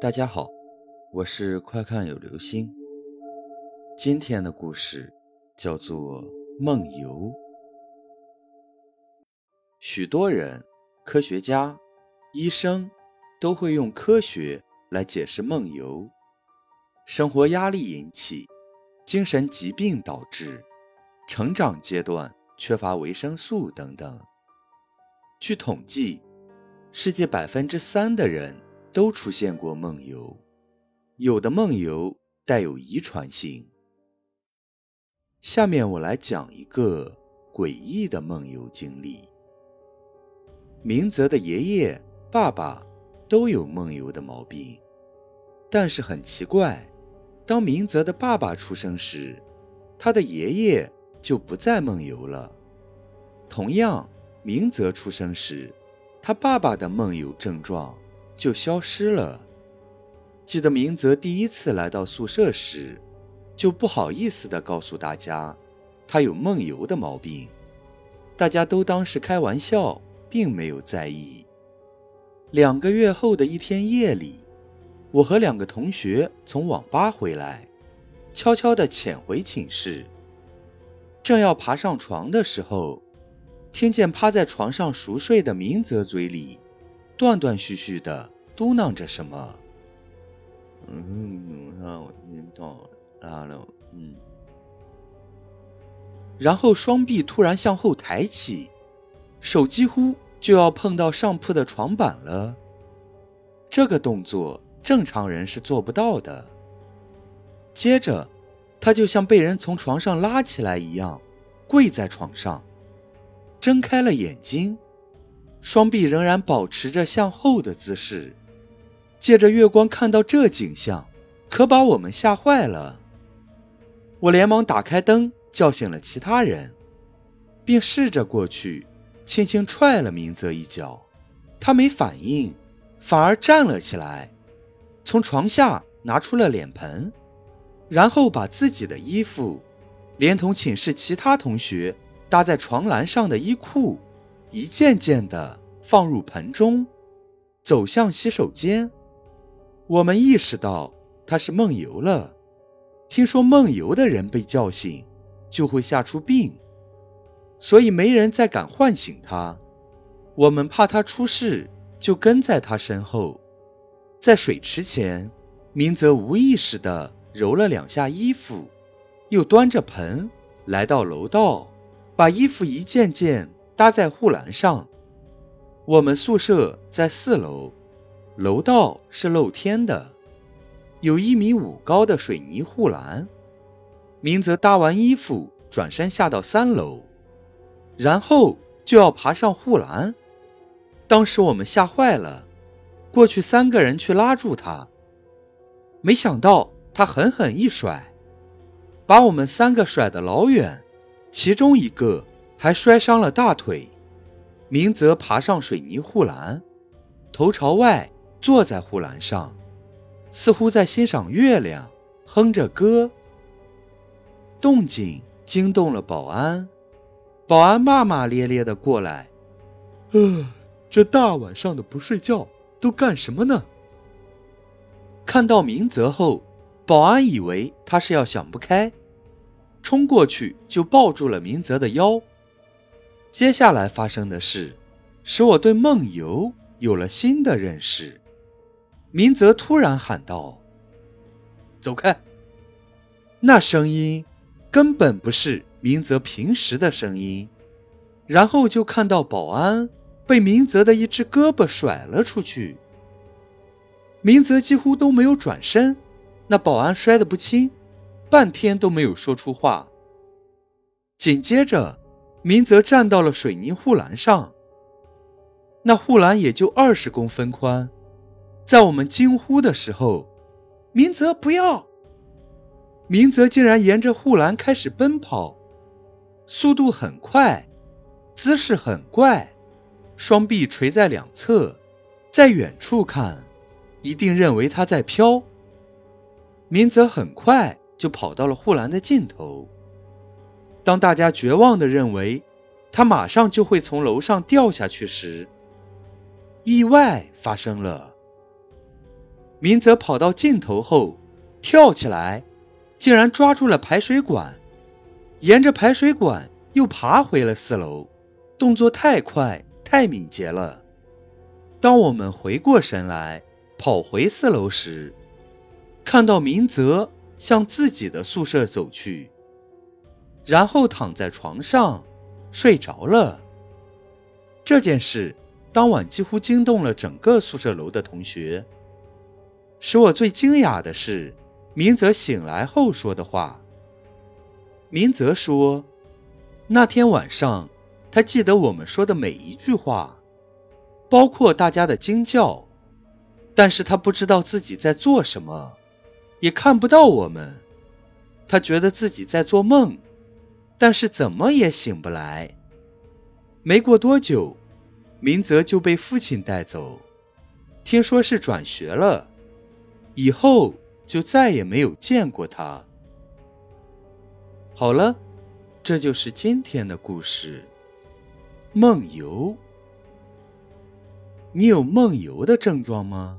大家好，我是快看有流星。今天的故事叫做《梦游》。许多人、科学家、医生都会用科学来解释梦游。生活压力引起，精神疾病导致，成长阶段缺乏维生素等等。据统计，世界百分之三的人。都出现过梦游，有的梦游带有遗传性。下面我来讲一个诡异的梦游经历。明泽的爷爷、爸爸都有梦游的毛病，但是很奇怪，当明泽的爸爸出生时，他的爷爷就不再梦游了。同样，明泽出生时，他爸爸的梦游症状。就消失了。记得明泽第一次来到宿舍时，就不好意思地告诉大家，他有梦游的毛病。大家都当是开玩笑，并没有在意。两个月后的一天夜里，我和两个同学从网吧回来，悄悄地潜回寝室。正要爬上床的时候，听见趴在床上熟睡的明泽嘴里。断断续续的嘟囔着什么，嗯，我听到，了，嗯，然后双臂突然向后抬起，手几乎就要碰到上铺的床板了。这个动作正常人是做不到的。接着，他就像被人从床上拉起来一样，跪在床上，睁开了眼睛。双臂仍然保持着向后的姿势，借着月光看到这景象，可把我们吓坏了。我连忙打开灯，叫醒了其他人，并试着过去，轻轻踹了明泽一脚。他没反应，反而站了起来，从床下拿出了脸盆，然后把自己的衣服，连同寝室其他同学搭在床栏上的衣裤。一件件的放入盆中，走向洗手间。我们意识到他是梦游了。听说梦游的人被叫醒就会吓出病，所以没人再敢唤醒他。我们怕他出事，就跟在他身后。在水池前，明泽无意识地揉了两下衣服，又端着盆来到楼道，把衣服一件件。搭在护栏上。我们宿舍在四楼，楼道是露天的，有一米五高的水泥护栏。明泽搭完衣服，转身下到三楼，然后就要爬上护栏。当时我们吓坏了，过去三个人去拉住他，没想到他狠狠一甩，把我们三个甩得老远，其中一个。还摔伤了大腿，明泽爬上水泥护栏，头朝外坐在护栏上，似乎在欣赏月亮，哼着歌。动静惊动了保安，保安骂骂咧咧的过来：“呃，这大晚上的不睡觉，都干什么呢？”看到明泽后，保安以为他是要想不开，冲过去就抱住了明泽的腰。接下来发生的事，使我对梦游有了新的认识。明泽突然喊道：“走开！”那声音根本不是明泽平时的声音。然后就看到保安被明泽的一只胳膊甩了出去。明泽几乎都没有转身，那保安摔得不轻，半天都没有说出话。紧接着。明泽站到了水泥护栏上，那护栏也就二十公分宽。在我们惊呼的时候，明泽不要！明泽竟然沿着护栏开始奔跑，速度很快，姿势很怪，双臂垂在两侧，在远处看，一定认为他在飘。明泽很快就跑到了护栏的尽头。当大家绝望地认为他马上就会从楼上掉下去时，意外发生了。明泽跑到尽头后，跳起来，竟然抓住了排水管，沿着排水管又爬回了四楼，动作太快太敏捷了。当我们回过神来，跑回四楼时，看到明泽向自己的宿舍走去，然后躺在床上睡着了。这件事当晚几乎惊动了整个宿舍楼的同学。使我最惊讶的是，明泽醒来后说的话。明泽说，那天晚上他记得我们说的每一句话，包括大家的惊叫，但是他不知道自己在做什么，也看不到我们。他觉得自己在做梦，但是怎么也醒不来。没过多久，明泽就被父亲带走，听说是转学了。以后就再也没有见过他。好了，这就是今天的故事。梦游，你有梦游的症状吗？